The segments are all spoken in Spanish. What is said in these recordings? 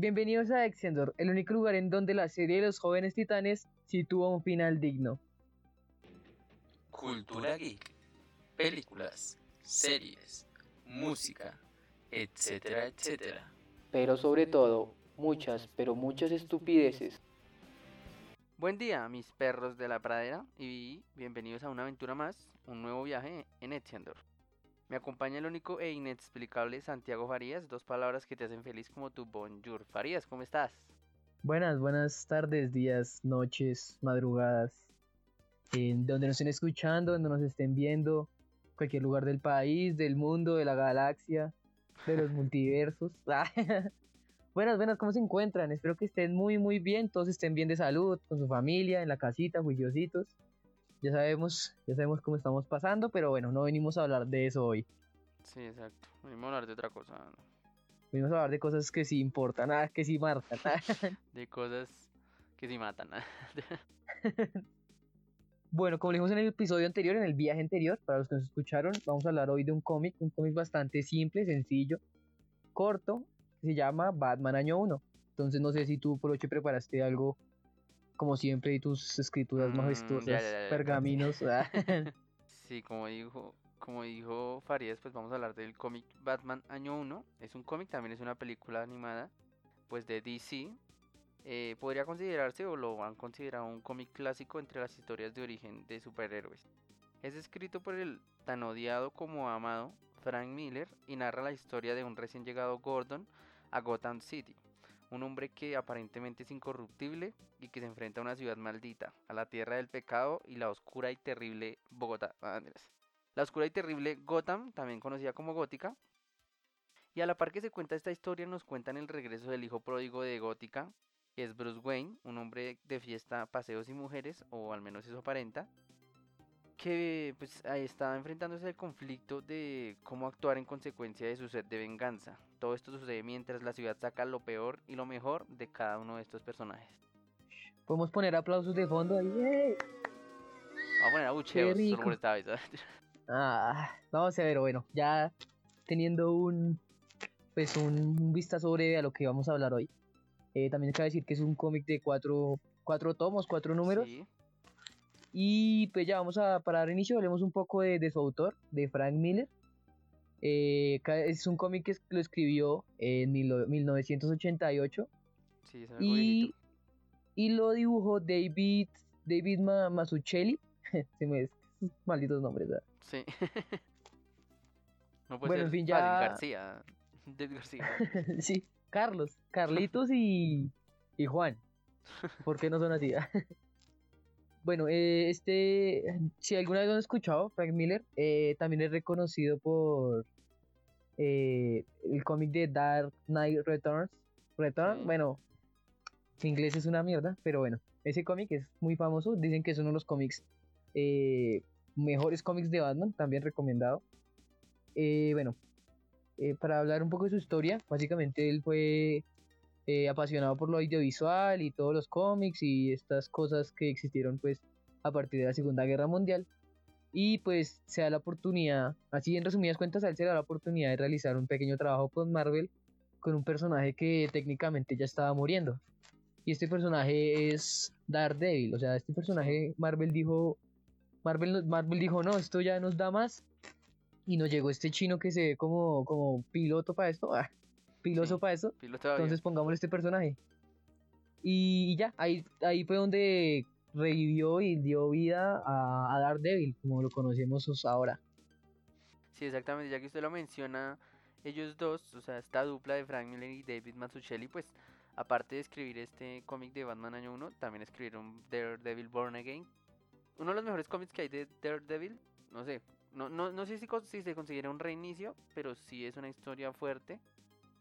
Bienvenidos a Exendor, el único lugar en donde la serie de los jóvenes titanes sitúa un final digno. Cultura geek, películas, series, música, etcétera, etcétera. Pero sobre todo, muchas, pero muchas estupideces. Buen día, mis perros de la pradera, y bienvenidos a una aventura más, un nuevo viaje en Exendor. Me acompaña el único e inexplicable Santiago Farías, dos palabras que te hacen feliz como tu bonjour. Farías, ¿cómo estás? Buenas, buenas tardes, días, noches, madrugadas. En donde nos estén escuchando, donde nos estén viendo, cualquier lugar del país, del mundo, de la galaxia, de los multiversos. buenas, buenas, ¿cómo se encuentran? Espero que estén muy, muy bien, todos estén bien de salud, con su familia, en la casita, juiciositos ya sabemos, ya sabemos cómo estamos pasando, pero bueno, no venimos a hablar de eso hoy. Sí, exacto. Venimos a hablar de otra cosa. Venimos a hablar de cosas que sí importan, nada, que sí marcan. de cosas que sí matan. bueno, como dijimos en el episodio anterior, en el viaje anterior, para los que nos escucharon, vamos a hablar hoy de un cómic, un cómic bastante simple, sencillo, corto, que se llama Batman Año 1. Entonces no sé si tú, por ocho preparaste algo como siempre, y tus escrituras mm, majestuosas, pergaminos. Ah. sí, como dijo, como dijo Farías, pues vamos a hablar del cómic Batman Año 1. Es un cómic, también es una película animada, pues de DC. Eh, podría considerarse o lo han considerado un cómic clásico entre las historias de origen de superhéroes. Es escrito por el tan odiado como amado Frank Miller y narra la historia de un recién llegado Gordon a Gotham City un hombre que aparentemente es incorruptible y que se enfrenta a una ciudad maldita, a la tierra del pecado y la oscura y terrible Bogotá. Ah, la oscura y terrible Gotham, también conocida como Gótica. Y a la par que se cuenta esta historia, nos cuentan el regreso del hijo pródigo de Gótica, que es Bruce Wayne, un hombre de fiesta, paseos y mujeres, o al menos eso aparenta, que pues ahí está enfrentándose al conflicto de cómo actuar en consecuencia de su sed de venganza. Todo esto sucede mientras la ciudad saca lo peor y lo mejor de cada uno de estos personajes. Podemos poner aplausos de fondo ahí. Vamos a poner abucheos solo por esta vez. ah, vamos a ver, bueno, ya teniendo un pues un vistazo breve a lo que vamos a hablar hoy. Eh, también cabe decir que es un cómic de cuatro, cuatro tomos, cuatro números. Sí. Y pues ya vamos a, para dar inicio, hablemos un poco de, su autor, de Frank Miller. Eh, es un cómic que lo escribió en 1988. Sí, y, y lo dibujó David, David Masuccelli. Se me malditos nombres, ¿verdad? Sí. no puede bueno, en fin, ya... García. David García. sí, Carlos, Carlitos y, y Juan. ¿Por qué no son así? Bueno, eh, este, si alguna vez lo han escuchado, Frank Miller, eh, también es reconocido por eh, el cómic de Dark Knight Returns. Return, bueno, en inglés es una mierda, pero bueno, ese cómic es muy famoso. Dicen que es uno de los cómics mejores cómics de Batman, también recomendado. bueno, para hablar un poco de su historia, básicamente él fue eh, apasionado por lo audiovisual y todos los cómics y estas cosas que existieron pues a partir de la Segunda Guerra Mundial. Y pues se da la oportunidad, así en resumidas cuentas, a él se da la oportunidad de realizar un pequeño trabajo con Marvel con un personaje que técnicamente ya estaba muriendo. Y este personaje es Daredevil, o sea, este personaje Marvel dijo, Marvel, Marvel dijo, no, esto ya nos da más. Y nos llegó este chino que se ve como, como piloto para esto. Ah, piloso para eso. Entonces pongamos este personaje. Y, ya, ahí, ahí fue donde revivió y dio vida a, a Daredevil, como lo conocemos ahora. Sí, exactamente, ya que usted lo menciona, ellos dos, o sea, esta dupla de Frank Miller y David Mazzucchelli, pues aparte de escribir este cómic de Batman Año 1, también escribieron Daredevil Born Again. Uno de los mejores cómics que hay de Daredevil, no sé, no, no, no sé si, si se considera un reinicio, pero sí es una historia fuerte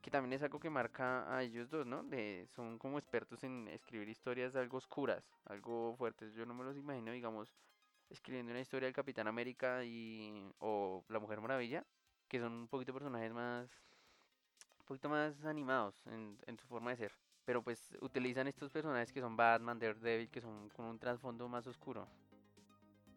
que también es algo que marca a ellos dos, ¿no? De, son como expertos en escribir historias algo oscuras, algo fuertes. Yo no me los imagino, digamos, escribiendo una historia del Capitán América y o la Mujer Maravilla, que son un poquito personajes más, un poquito más animados en, su forma de ser. Pero pues utilizan estos personajes que son Batman, Daredevil, que son con un trasfondo más oscuro.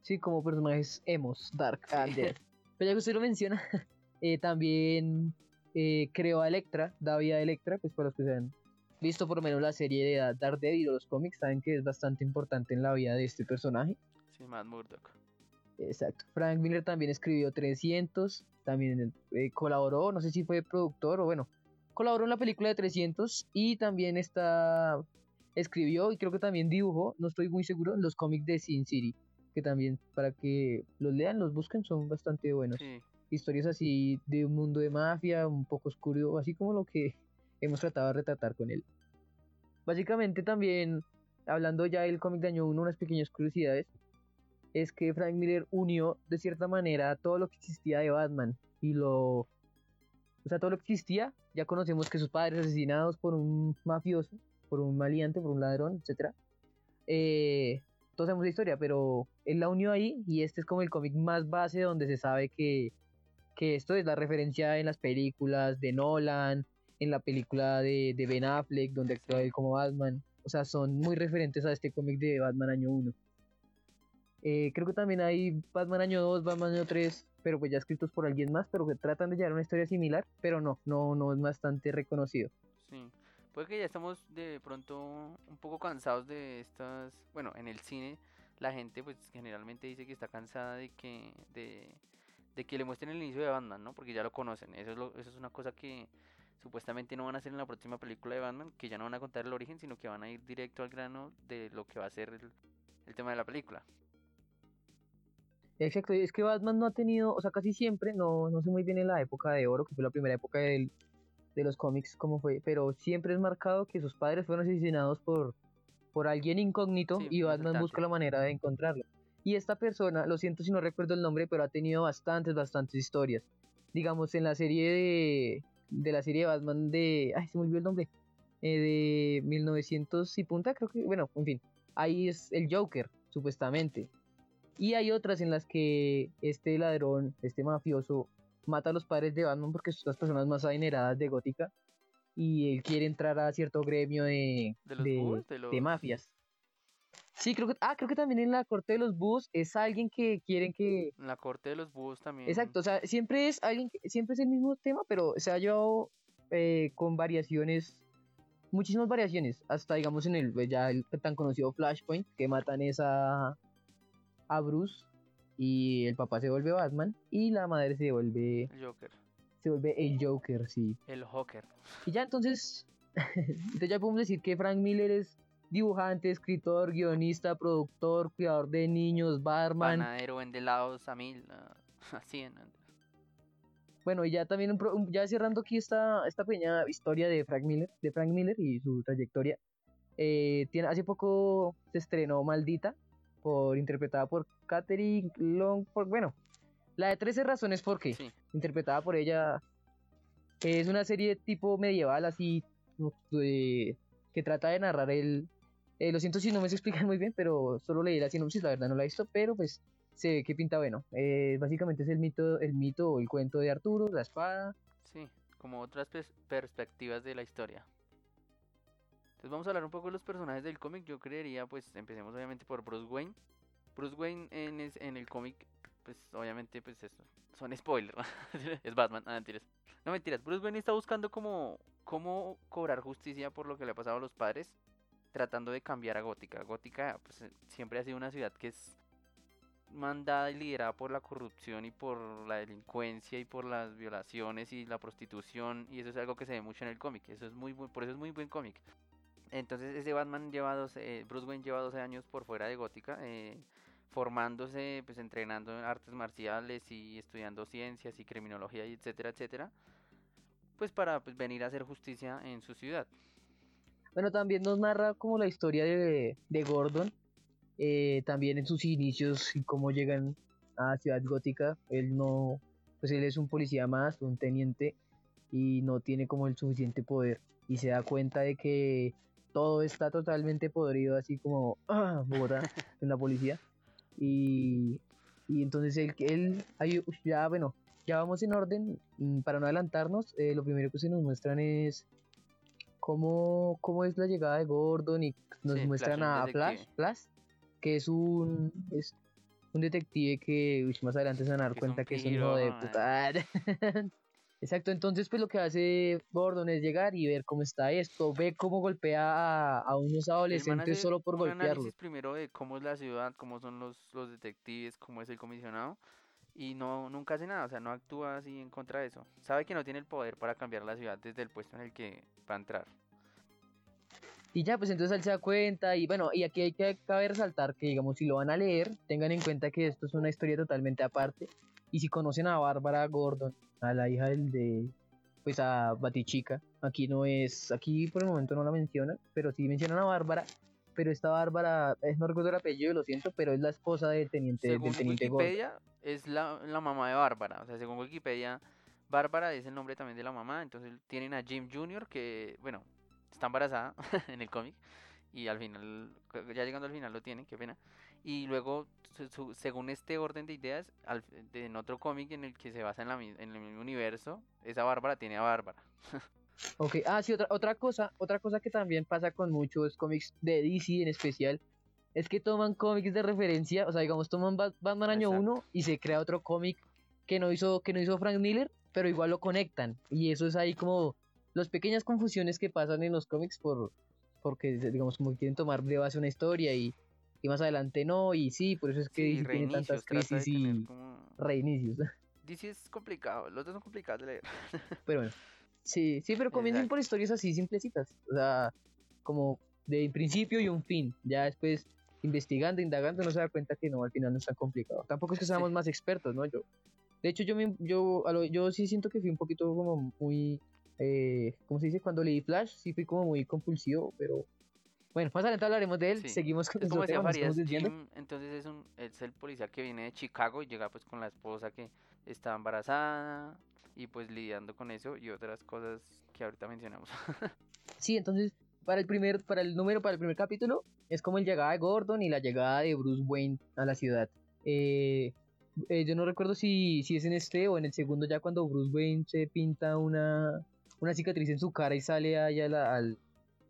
Sí, como personajes emos, dark, and Pero ya que usted lo menciona, eh, también eh, creó a Electra, da vida a Electra, pues para los que sean visto por lo menos la serie de Da- Daredevil o los cómics, saben que es bastante importante en la vida de este personaje. Sí, Matt Murdock. Exacto. Frank Miller también escribió 300, también eh, colaboró, no sé si fue productor o bueno, colaboró en la película de 300 y también está escribió y creo que también dibujó, no estoy muy seguro, los cómics de Sin City, que también para que los lean, los busquen, son bastante buenos. Sí, Historias así de un mundo de mafia, un poco oscuro, así como lo que hemos tratado de retratar con él. Básicamente también, hablando ya del cómic de año 1, unas pequeñas curiosidades, es que Frank Miller unió de cierta manera todo lo que existía de Batman y lo... O sea, todo lo que existía, ya conocemos que sus padres asesinados por un mafioso, por un maleante, por un ladrón, etc. Eh, todos sabemos la historia, pero él la unió ahí y este es como el cómic más base donde se sabe que, que esto es la referencia en las películas de Nolan, en la película de, de Ben Affleck, donde actúa él como Batman. O sea, son muy referentes a este cómic de Batman año 1. Eh, creo que también hay Batman año 2, Batman año 3, pero pues ya escritos por alguien más, pero que tratan de llevar una historia similar, pero no, no, no es bastante reconocido. sí. Puede que ya estamos de pronto un poco cansados de estas, bueno, en el cine la gente pues generalmente dice que está cansada de que de, de que le muestren el inicio de Batman, ¿no? Porque ya lo conocen. Eso es lo, eso es una cosa que supuestamente no van a hacer en la próxima película de Batman, que ya no van a contar el origen, sino que van a ir directo al grano de lo que va a ser el, el tema de la película. Exacto, y es que Batman no ha tenido, o sea, casi siempre, no, no sé muy bien en la época de oro, que fue la primera época del- de los cómics, cómo fue, pero siempre es marcado que sus padres fueron asesinados por, por alguien incógnito Sí, y Batman busca la manera de encontrarlo. Y esta persona, lo siento si no recuerdo el nombre, pero ha tenido bastantes, bastantes historias. Digamos, en la serie de, de la serie de Batman de, ay, se me olvidó el nombre, eh, de 1900 y punta, creo que, bueno, en fin, ahí es el Joker, supuestamente. Y hay otras en las que este ladrón, este mafioso, mata a los padres de Batman porque son las personas más adineradas de Gótica. Y él quiere entrar a cierto gremio de, ¿De los de- mafias. Sí, creo que, ah, creo que también en la corte de los búhos es alguien que quieren que... En la corte de los búhos también. Exacto, o sea, siempre es alguien, que- siempre es el mismo tema, pero se ha llevado eh, con variaciones, muchísimas variaciones, hasta digamos en el ya el tan conocido Flashpoint, que matan es a, a Bruce y el papá se vuelve Batman y la madre se vuelve, El Joker. se vuelve el Joker, sí. El Joker. Y ya entonces, entonces ya podemos decir que Frank Miller es dibujante, escritor, guionista, productor, cuidador de niños, barman, Panadero, vende helados a mil. ah, Así en. Bueno, y ya también ya cerrando aquí esta, esta pequeña historia de Frank Miller, de Frank Miller y su trayectoria. eh, tiene, hace poco se estrenó Maldita, por, interpretada por Catherine Long, por, bueno, la de 13 razones por qué, Sí. interpretada por ella. Es una serie tipo medieval así, de- que trata de narrar el... eh, lo siento si no me se explican muy bien, pero solo leí la sinopsis, la verdad no la he visto, pero pues se ve que pinta bueno. Eh, básicamente es el mito, el mito o el cuento de Arturo, la espada. Sí, como otras pers- perspectivas de la historia. Entonces vamos a hablar un poco de los personajes del cómic. Yo creería, pues, empecemos obviamente por Bruce Wayne. Bruce Wayne en, el cómic, pues, obviamente, pues, son spoilers. es Batman, ah, mentiras. No mentiras, Bruce Wayne está buscando como cómo cobrar justicia por lo que le ha pasado a los padres, tratando de cambiar a Gótica. Gótica, pues, eh, siempre ha sido una ciudad que es mandada y liderada por la corrupción y por la delincuencia y por las violaciones y la prostitución y eso es algo que se ve mucho en el cómic eso es muy por eso es muy buen cómic entonces ese Batman lleva 12, eh, Bruce Wayne lleva 12 años por fuera de Gótica eh, formándose pues entrenando en artes marciales y estudiando ciencias y criminología y etcétera etcétera pues para pues, venir a hacer justicia en su ciudad Bueno, también nos narra como la historia de, de Gordon, eh, también en sus inicios y cómo llegan a Ciudad Gótica. Él no, pues él es un policía más, un teniente, y no tiene como el suficiente poder. Y se da cuenta de que todo está totalmente podrido, así como ¡ah! Bogotá en la policía. Y, y entonces él, él ahí, ya bueno, ya vamos en orden, para no adelantarnos, eh, lo primero que se nos muestran es cómo, cómo es la llegada de Gordon y nos Sí, Flash, muestran un a Flash. Flash, que es un, es un detective que uy, más adelante se van a dar Que cuenta que es un hijo de puta. Exacto, entonces pues lo que hace Gordon es llegar y ver cómo está esto, ve cómo golpea a, a unos adolescentes hace solo por un golpearlos. análisis primero de cómo es la ciudad, cómo son los, los detectives, cómo es el comisionado, y no nunca hace nada, o sea, no actúa así en contra de eso. Sabe que no tiene el poder para cambiar la ciudad desde el puesto en el que va a entrar. Y ya, pues entonces él se da cuenta y bueno, y aquí hay que cabe resaltar que digamos si lo van a leer, tengan en cuenta que esto es una historia totalmente aparte y si conocen a Bárbara Gordon, a la hija del de pues a Batichica, aquí no es, aquí por el momento no la mencionan, pero sí mencionan a Bárbara, pero esta Bárbara, es, no recuerdo el apellido, lo siento, pero es la esposa del teniente, Según del teniente Gordon. Wikipedia, es la, la mamá de Bárbara. O sea, según Wikipedia, Bárbara es el nombre también de la mamá. Entonces tienen a Jim Jr., que, bueno, está embarazada en el cómic. Y al final, ya llegando al final lo tiene, qué pena. Y luego, su- su- según este orden de ideas, al- de- en otro cómic en el que se basa en, la, en el mismo universo, esa Bárbara tiene a Bárbara. Ok, ah, sí, otra, otra cosa, otra cosa que también pasa con muchos cómics de DC en especial, es que toman cómics de referencia, o sea, digamos, toman Bat- Batman año Exacto. 1 y se crea otro cómic que no hizo, que no hizo Frank Miller, pero igual lo conectan. Y eso es ahí como las pequeñas confusiones que pasan en los cómics por, porque, digamos, como que quieren tomar de base una historia y, y más adelante no, y sí, por eso es que Sí, DC tiene tantas crisis y como... reinicios. DC es complicado, los dos son complicados de leer. Pero bueno. Sí, sí, pero comiencen por historias así simplecitas. O sea, como de un principio y un fin. Ya después, investigando, indagando, uno se da cuenta que no, al final no es tan complicado. Tampoco es que seamos Sí. más expertos, ¿no? Yo, de hecho, yo, me, yo, a lo- yo sí siento que fui un poquito como muy, eh, ¿cómo se dice? Cuando leí Flash, sí fui como muy compulsivo, pero bueno, más adelante hablaremos de él. Sí. Seguimos con como decía Farías. Jim, entonces es, un, es el policía que viene de Chicago y llega pues con la esposa que está embarazada y pues lidiando con eso y otras cosas que ahorita mencionamos. Sí, entonces, para el primer, para el número, para el primer capítulo, es como el llegada de Gordon y la llegada de Bruce Wayne a la ciudad. Eh, eh, yo no recuerdo si, si es en este o en el segundo ya cuando Bruce Wayne se pinta una, una cicatriz en su cara y sale allá a, la- al-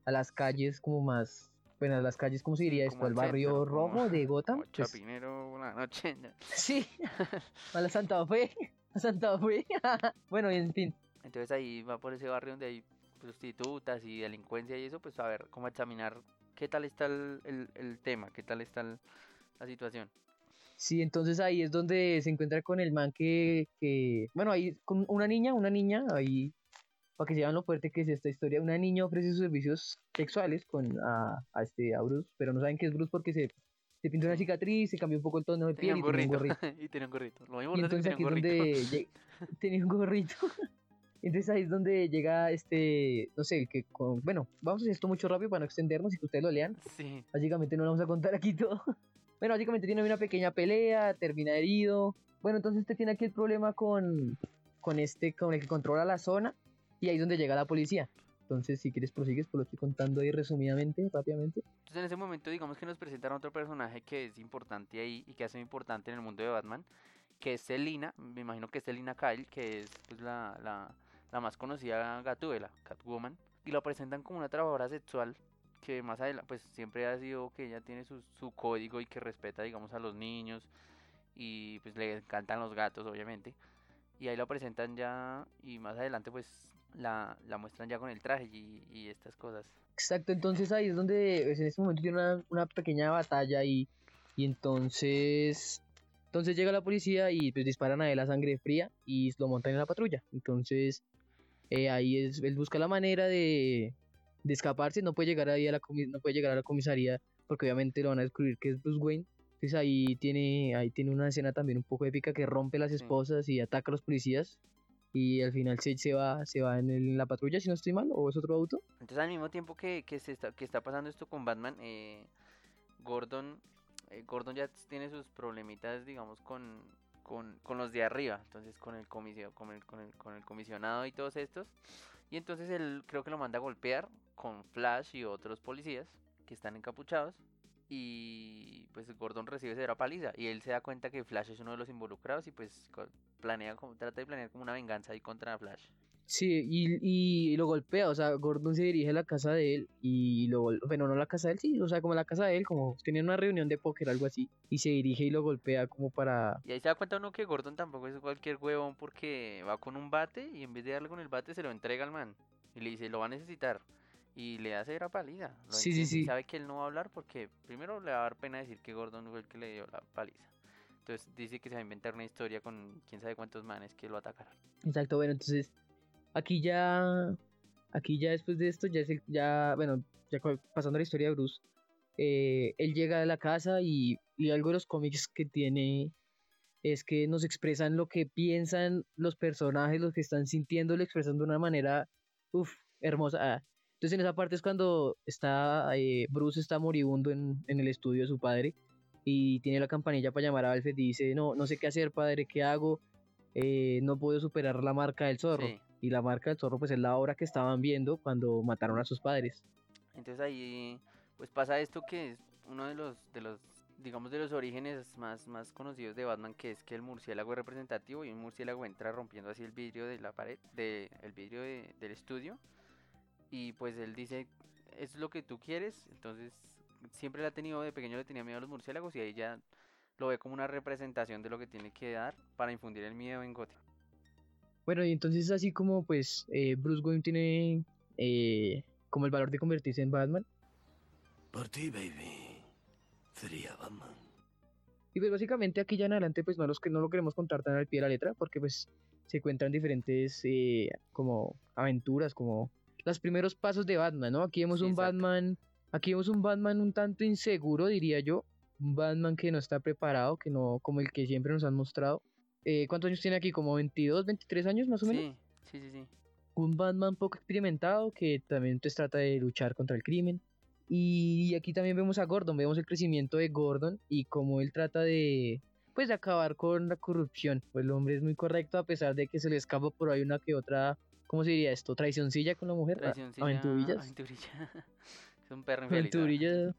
a las calles como más, bueno, a las calles, ¿cómo se diría esto? Al barrio centro, rojo de Gotham. Pues, Chapinero una noche. sí, a la Santa Fe, a Santa Fe. bueno, y en fin. Entonces ahí va por ese barrio donde hay prostitutas y delincuencia y eso, pues a ver, cómo examinar qué tal está el, el- el tema, qué tal está el- la situación. Sí, entonces ahí es donde se encuentra con el man que, que bueno, ahí con una niña, una niña, ahí, para que se vean lo fuerte que es esta historia, una niña ofrece sus servicios sexuales con a, a este a Bruce, pero no saben que es Bruce porque se, se pintó una cicatriz, se cambió un poco el tono de piel y tenía un gorrito. y tenía un gorrito. Lo Y mismo que entonces aquí es donde tenía un gorrito. Entonces ahí es donde llega este, no sé, que con, bueno, vamos a hacer esto mucho rápido para no extendernos y que ustedes lo lean. Sí, Básicamente no lo vamos a contar aquí todo. Bueno, básicamente tiene una pequeña pelea, termina herido. Bueno, entonces usted tiene aquí el problema con, con este, con el que controla la zona. Y ahí es donde llega la policía. Entonces, si quieres prosigues, pues lo estoy contando ahí resumidamente, rápidamente. Entonces en ese momento digamos que nos presentan otro personaje que es importante ahí y que hace importante en el mundo de Batman, que es Selina, me imagino que es Selina Kyle, que es pues la, la, la más conocida Gatúbela, Catwoman, y lo presentan como una trabajadora sexual que más adelante pues siempre ha sido que ella tiene su, su código y que respeta digamos a los niños y pues le encantan los gatos obviamente y ahí lo presentan ya y más adelante pues la, la muestran ya con el traje y, y estas cosas. Exacto, entonces ahí es donde pues, en este momento tiene una, una pequeña batalla y, y entonces entonces llega la policía y pues disparan a él a sangre fría y lo montan en la patrulla. Entonces eh, ahí es, él busca la manera de, de escaparse, no puede llegar ahí a la no puede llegar a la comisaría porque obviamente lo van a descubrir que es Bruce Wayne. Entonces ahí tiene, ahí tiene una escena también un poco épica que rompe las esposas y ataca a los policías. Y al final se, se va, se va en, el- en la patrulla, si no estoy mal, o es otro auto. Entonces al mismo tiempo que, que se está, que está pasando esto con Batman, eh, Gordon, eh, Gordon ya tiene sus problemitas, digamos, con, con, con los de arriba, entonces con el, comisio, con, el, con, el, con el comisionado y todos estos. Y entonces él creo que lo manda a golpear con Flash y otros policías que están encapuchados. Y pues Gordon recibe severa paliza y él se da cuenta que Flash es uno de los involucrados y pues planea como, trata de planear como una venganza ahí contra Flash. Sí, y, y lo golpea, o sea, Gordon se dirige a la casa de él y lo bueno, no la casa de él, sí, o sea, como la casa de él, como tenían una reunión de póker, algo así, y se dirige y lo golpea como para... Y ahí se da cuenta uno que Gordon tampoco es cualquier huevón porque va con un bate y en vez de darle con el bate se lo entrega al man. Y le dice, lo va a necesitar. Y le hace la paliza. Lo Sí, sí, sí. sabe que él no va a hablar porque primero le va a dar pena decir que Gordon fue el que le dio la paliza. Entonces dice que se va a inventar una historia con quién sabe cuántos manes que lo atacaron. Exacto, bueno, entonces, aquí ya, aquí ya después de esto, ya es el, ya, bueno, ya pasando la historia de Bruce, eh, él llega a la casa y, y algo de los cómics que tiene es que nos expresan lo que piensan los personajes, lo que están sintiendo, lo expresan de una manera, uff, hermosa. Entonces en esa parte es cuando está, eh, Bruce está moribundo en, en el estudio de su padre y tiene la campanilla para llamar a Alfred y dice, no, no sé qué hacer, padre, ¿qué hago? Eh, no puedo superar la marca del zorro. Sí. Y la marca del zorro pues es la obra que estaban viendo cuando mataron a sus padres. Entonces ahí pues pasa esto que es uno de los de los digamos de los orígenes más más conocidos de Batman que es que el murciélago es representativo y un murciélago entra rompiendo así el vidrio de la pared de el vidrio de- del estudio y pues él dice es lo que tú quieres entonces siempre le ha tenido de pequeño le tenía miedo a los murciélagos y ahí ya lo ve como una representación de lo que tiene que dar para infundir el miedo en Gotham Bueno, y entonces así como pues eh, Bruce Wayne tiene eh, como el valor de convertirse en Batman. Por ti, baby. Sería Batman. Y pues básicamente aquí ya en adelante pues no, los que no lo queremos contar tan al pie de la letra porque pues se encuentran diferentes eh, como aventuras, como los primeros pasos de Batman, ¿no? Aquí vemos Sí, un exacto. Batman, aquí vemos un Batman un tanto inseguro diría yo, un Batman que no está preparado, que no como el que siempre nos han mostrado. Eh, ¿Cuántos años tiene aquí? ¿Como 22, 23 años más o menos? sí sí sí sí un Batman poco experimentado que también pues, trata de luchar contra el crimen. Y aquí también vemos a Gordon, vemos el crecimiento de Gordon y cómo él trata de pues de acabar con la corrupción. Pues el hombre es muy correcto a pesar de que se le escapa por ahí una que otra, ¿cómo se diría esto? Traicioncilla con la mujer. a- Traicioncilla, Aventurillas. aventurilla. es un perro infeliz. Aventurilla. O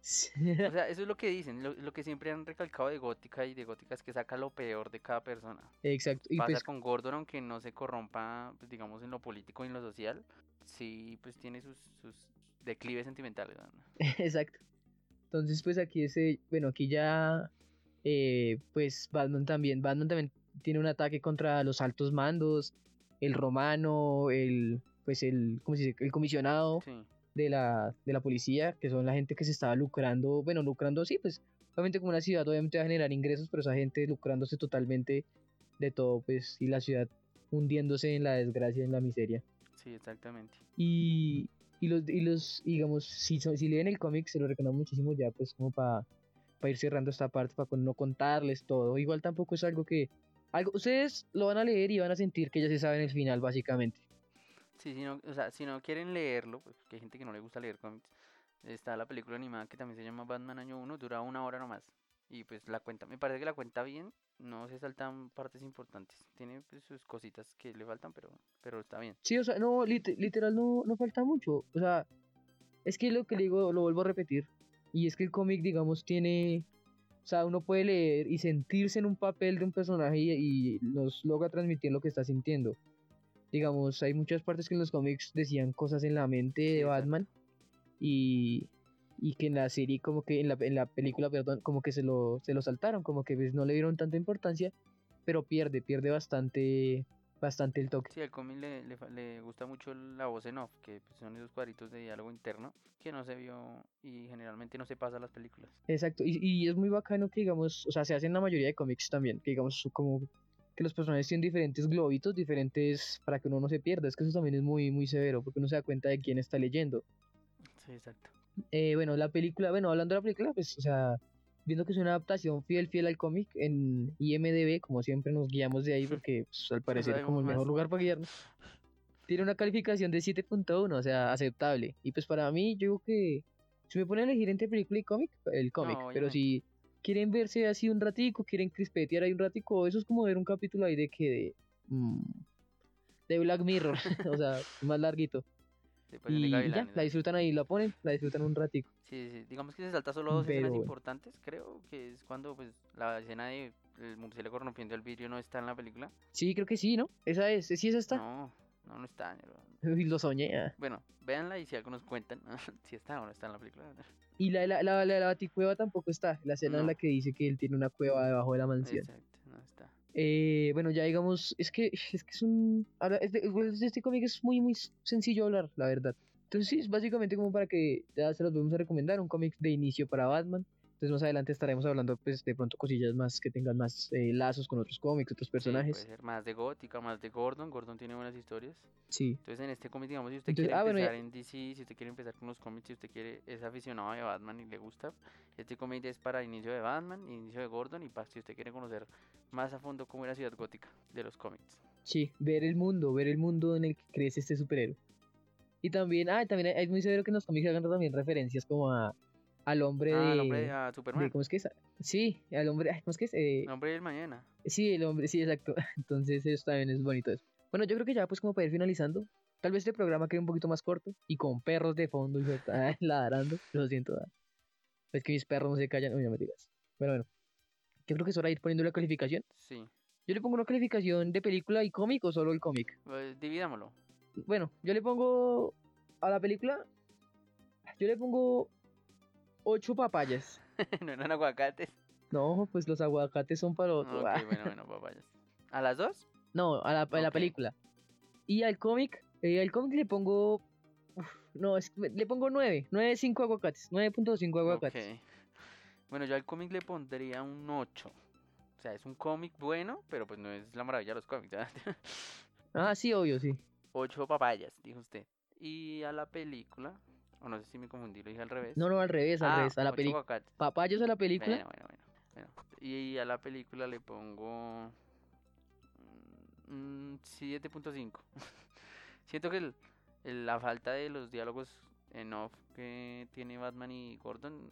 sea, eso es lo que dicen, lo, lo que siempre han recalcado de Gótica y de Gótica es que saca lo peor de cada persona. Exacto. Y Pasa pues con Gordon, aunque no se corrompa, pues, digamos, en lo político y en lo social, sí, pues tiene sus, sus declives sentimentales. ¿no? Exacto. Entonces, pues aquí ese, bueno, aquí ya, eh, pues Batman también, Batman también tiene un ataque contra los altos mandos, el romano, el, pues el, ¿cómo se dice? El comisionado Sí, de la, de la policía, que son la gente que se estaba lucrando, bueno, lucrando, sí, pues, obviamente como una ciudad obviamente va a generar ingresos, pero esa gente lucrándose totalmente de todo, pues, y la ciudad hundiéndose en la desgracia, en la miseria. sí, exactamente. Y, y los, y los, digamos, si, si leen el cómic, se lo recomiendo muchísimo ya, pues como para ir cerrando esta parte, para no contarles todo. Igual tampoco es algo que... Algo, ustedes lo van a leer y van a sentir que ya se saben el final, básicamente. Sí, si no, o sea, si no quieren leerlo, pues porque hay gente que no le gusta leer cómics, está la película animada que también se llama Batman Año 1, dura una hora nomás. Y pues la cuenta, me parece que la cuenta bien, no se saltan partes importantes. Tiene pues, sus cositas que le faltan, pero, pero está bien. Sí, o sea, no, lit- literal no, no falta mucho. O sea, es que lo que le digo, lo vuelvo a repetir. Y es que el cómic, digamos, tiene... O sea, uno puede leer y sentirse en un papel de un personaje y, y nos logra transmitir lo que está sintiendo. Digamos, hay muchas partes que en los cómics decían cosas en la mente de. Batman y, y que en la serie, como que en la, en la película, perdón, como que se lo, se lo saltaron, como que pues, no le dieron tanta importancia, pero pierde, pierde bastante, bastante el toque. Sí, al cómic le, le, le gusta mucho la voz en off, que pues, son esos cuadritos de diálogo interno que no se vio y generalmente no se pasa a las películas. Exacto, y, y es muy bacano que digamos, o sea, se hace en la mayoría de cómics también, que digamos, como que los personajes tienen diferentes globitos, diferentes, para que uno no se pierda, es que eso también es muy, muy severo, porque uno se da cuenta de quién está leyendo. Sí, exacto. Eh, bueno, la película, bueno, hablando de la película, pues, o sea, viendo que es una adaptación fiel, fiel al cómic, en IMDB, como siempre nos guiamos de ahí, porque pues, al parecer es como el mejor lugar para guiarnos, tiene una calificación de 7.1, o sea, aceptable, y pues para mí, yo digo que, si me ponen a elegir entre película y cómic, el cómic, pero si quieren verse así un ratico, quieren crispetear ahí un ratico, eso es como ver un capítulo ahí de que de... mm, de Black Mirror, o sea, más larguito. Pues, de Y, ya, la disfrutan ahí, la ponen, la disfrutan un ratico. Sí, sí, digamos que se salta solo dos Pero escenas importantes, creo, que es cuando pues la escena de el murciélago rompiendo el vidrio no está en la película. Sí, creo que sí, ¿no? Esa es, sí, esa está. No, No, no está. Uy, lo soñé. ah. Bueno, véanla y si algo nos cuentan si está o no está en la película. Y la, la, la, la, la baticueva tampoco está. La escena en la que dice que él tiene una cueva debajo de la mansión. Exacto. Eh, bueno, ya digamos, es que es que es un. Ahora, este, este cómic es muy, muy sencillo hablar, la verdad. Entonces, sí, es básicamente como para que ya se los vamos a recomendar, un cómic de inicio para Batman. Entonces, más adelante estaremos hablando, pues, de pronto cosillas más que tengan más eh, lazos con otros cómics, otros Sí, personajes. puede ser más de Gótica, más de Gordon. Gordon tiene buenas historias. Sí, Entonces, en este cómic, digamos, si usted Entonces, quiere ah, bueno, empezar ya- en DC, si usted quiere empezar con los cómics, si usted quiere es aficionado de Batman y le gusta, este cómic es para inicio de Batman, inicio de Gordon y para si usted quiere conocer más a fondo cómo era Ciudad Gótica de los cómics. sí, ver el mundo, ver el mundo en el que crece este superhéroe. Y también, ah, también es muy severo que en los cómics hagan también referencias como a, al hombre Ah, de, el hombre, a de- Superman. ¿Cómo es que es? Sí, al hombre, ¿cómo es que es? Eh, El hombre del mañana. Sí, el hombre, sí, exacto. Entonces eso también es bonito eso. Bueno, yo creo que ya pues como para ir finalizando, tal vez este programa quede un poquito más corto y con perros de fondo y ah, ladrando, lo siento. ah. Es que mis perros no se callan, uy, no me digas. Bueno, bueno. Yo creo que es hora de ir poniendo la calificación. Sí. Yo le pongo una calificación de película y cómic o solo el cómic. Pues, dividámoslo. Bueno, yo le pongo a la película, yo le pongo ocho papayas. no eran aguacates. No, pues los aguacates son para otro. Ok, ah. bueno, bueno, papayas. ¿A las dos? No, a la, a la película. Y al cómic, eh, al cómic le pongo. uf, no, es le pongo 9. 9.5 aguacates. 9.5 aguacates. Bueno, yo al cómic le pondría un 8. O sea, es un cómic bueno, pero pues no es la maravilla de los cómics. Ah, sí, obvio, sí. 8 papayas, dijo usted. Y a la película, o no sé si me confundí, lo dije al revés. No, no, al revés, al Ah, revés. A la película. Papayos a la película. Bueno, bueno, bueno, bueno. Y a la película le pongo mm, 7.5. Siento que el- el- la falta de los diálogos en off que tiene Batman y Gordon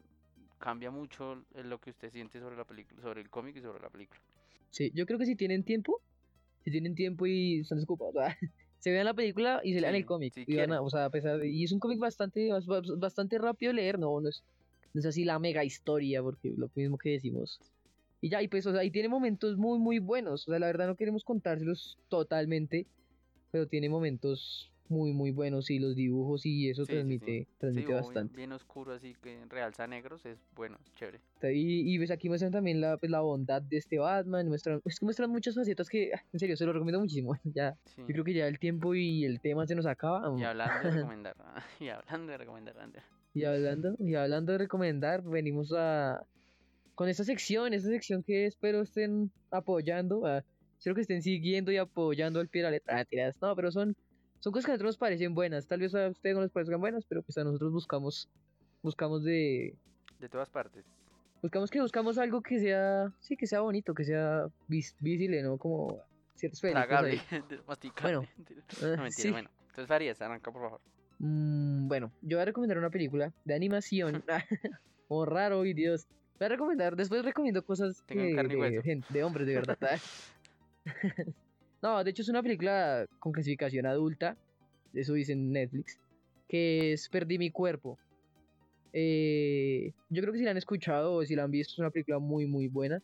cambia mucho lo que usted siente sobre la película, sobre el cómic y sobre la película. Sí, yo creo que si tienen tiempo, si tienen tiempo y están desocupados, ah, se vean la película y se lean Sí, el cómic. si y, van a- quieren. o sea, a pesar de- y es un cómic bastante, bas- bas- bastante rápido de leer, no, no es, no es así la mega historia, porque lo mismo que decimos. Y ya, y pues, o sea, y tiene momentos muy, muy buenos. O sea, la verdad no queremos contárselos totalmente, pero tiene momentos muy, muy buenos y los dibujos y eso Sí, sí, sí. transmite, Sí, transmite bien- bastante. Bien, oscuro, así que realza negros, es bueno, es chévere. Y, y ves aquí muestran también la, pues, la bondad de este Batman, muestran, es que muestran muchas facetas que, ah, en serio, se lo recomiendo muchísimo. Ya, yo creo que ya el tiempo y el tema se nos acaba. Y mm, hablando de recomendar, y hablando de recomendar, Y hablando, y hablando de recomendar, venimos a con esta sección, esta sección que espero estén apoyando, ah, espero que estén siguiendo y apoyando al pie de la letra. Ah, tiras, no, pero son, son cosas que a nosotros nos parecen buenas. Tal vez a ustedes no les parezcan buenas, pero pues a nosotros buscamos, buscamos de, de todas partes. buscamos que buscamos algo que sea, sí, que sea bonito, que sea vis- visible, ¿no? Como ciertas Tragable, masticable. Bueno, no, Ah, mentira, sí. bueno. Entonces, Farías, arranca, por favor. Mm, bueno, yo voy a recomendar una película de animación. oh, raro, y Dios. Voy a recomendar, después recomiendo cosas que- de, gente- de hombres, de verdad. No, de hecho es una película con clasificación adulta, eso dice en Netflix, que es Perdí mi cuerpo. Eh, yo creo que si la han escuchado o si la han visto, es una película muy, muy buena.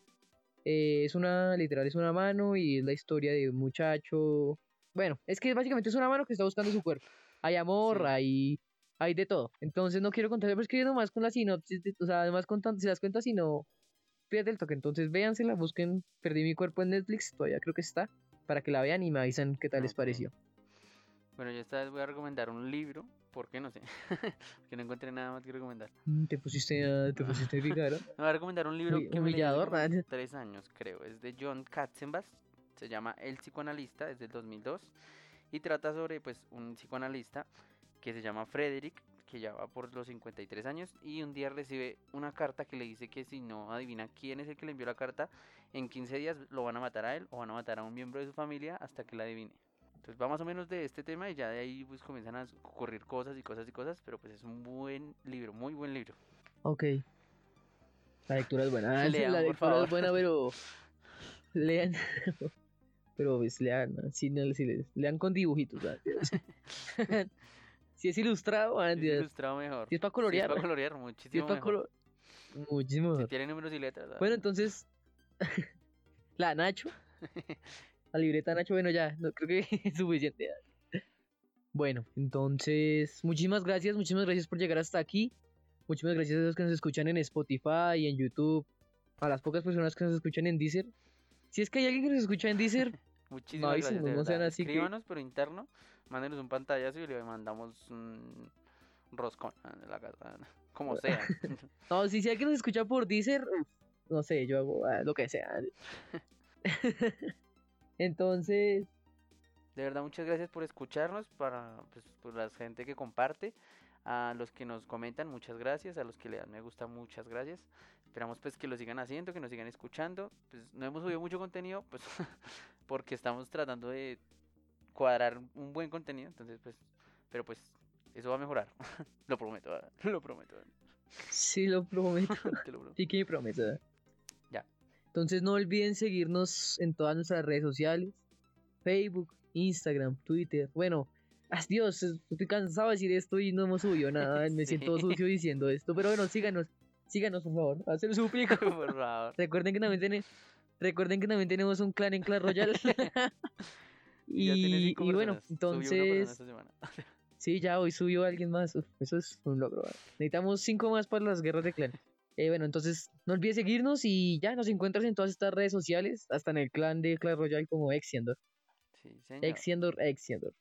Eh, es una, literal, es una mano y es la historia de un muchacho. Bueno, es que básicamente es una mano que está buscando su cuerpo. Hay amor, Sí. hay, hay de todo. Entonces no quiero contar, pero es que nomás con la sinopsis, de- o sea, además con tan- si las cuentas, si no pierde el toque. Entonces véansela, busquen Perdí mi cuerpo en Netflix, todavía creo que está, para que la vean y me avisan qué tal les Ok. pareció. Bueno, yo esta vez voy a recomendar un libro. ¿Por qué? No sé. Porque no encontré nada más que recomendar. Mm, Te pusiste, te pusiste picaro. Me voy a recomendar un libro Muy que me leí humillador, como man. tres años, creo. Es de John Katzenbach. Se llama El psicoanalista, es del 2002. Y trata sobre pues un psicoanalista que se llama Frederick, que ya va por los 53 años. Y un día recibe una carta que le dice que si no adivina quién es el que le envió la carta, en 15 días lo van a matar a él o van a matar a un miembro de su familia hasta que la adivine. Entonces va más o menos de este tema y ya de ahí pues comienzan a ocurrir cosas y cosas y cosas, pero pues es un buen libro, muy buen libro. Ok. La lectura es buena. Ah, Lean, la lectura favor. es buena, pero. Lean. pero pues lean, ¿no? Sí, no, les- lean con dibujitos. si es ilustrado, ah, Si es ilustrado mejor. Si es para Si colorear. es para ¿no? colorear, Si es muchísimo para mejor. colo- Muchísimo Si mejor. tiene números y letras. ah, Bueno, entonces. la Nacho. La libreta Nacho, bueno, ya. No creo que es suficiente. ya. Bueno, entonces, muchísimas gracias, muchísimas gracias por llegar hasta aquí. Muchísimas gracias a los que nos escuchan en Spotify y en YouTube. A las pocas personas que nos escuchan en Deezer. Si es que hay alguien que nos escucha en Deezer, Muchísimas avísenos, gracias. de no sean así que- Escríbanos por interno, mándenos un pantallazo y le mandamos un roscón a la casa. Como sea. no, si, si alguien nos escucha por Deezer, no sé, yo hago ah, lo que sea. entonces, De verdad, muchas gracias por escucharnos, para pues, por la gente que comparte, a los que nos comentan, muchas gracias, a los que le dan me gusta, muchas gracias. Esperamos pues que lo sigan haciendo, que nos sigan escuchando. Pues no hemos subido mucho contenido, pues porque estamos tratando de cuadrar un buen contenido, entonces pues, pero pues eso va a mejorar, lo prometo, ¿verdad? lo prometo, ¿verdad? sí lo prometo. te lo prometo. Sí que promesa. Ya. Entonces no olviden seguirnos en todas nuestras redes sociales. Facebook, Instagram, Twitter. Bueno, Dios, estoy cansado de decir esto y no hemos subido nada. Me siento sucio diciendo esto. Pero bueno, síganos. Síganos, por favor. Se lo suplico. Por favor. Recuerden que también tiene- recuerden que también tenemos un clan en Clash Royale. Y y, y bueno, entonces, sí, ya hoy subió alguien más. Uf, eso es un logro. ¿verdad? Necesitamos cinco más para las guerras de clan. Eh, bueno, entonces no olvides seguirnos y ya nos encuentras en todas estas redes sociales, hasta en el clan de Clash Royale como Exiendor. Sí, señor. Exiendor, Exiendor.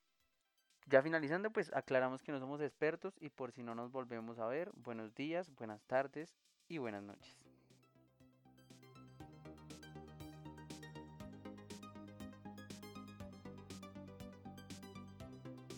Ya finalizando, pues aclaramos que no somos expertos y por si no nos volvemos a ver, buenos días, buenas tardes y buenas noches.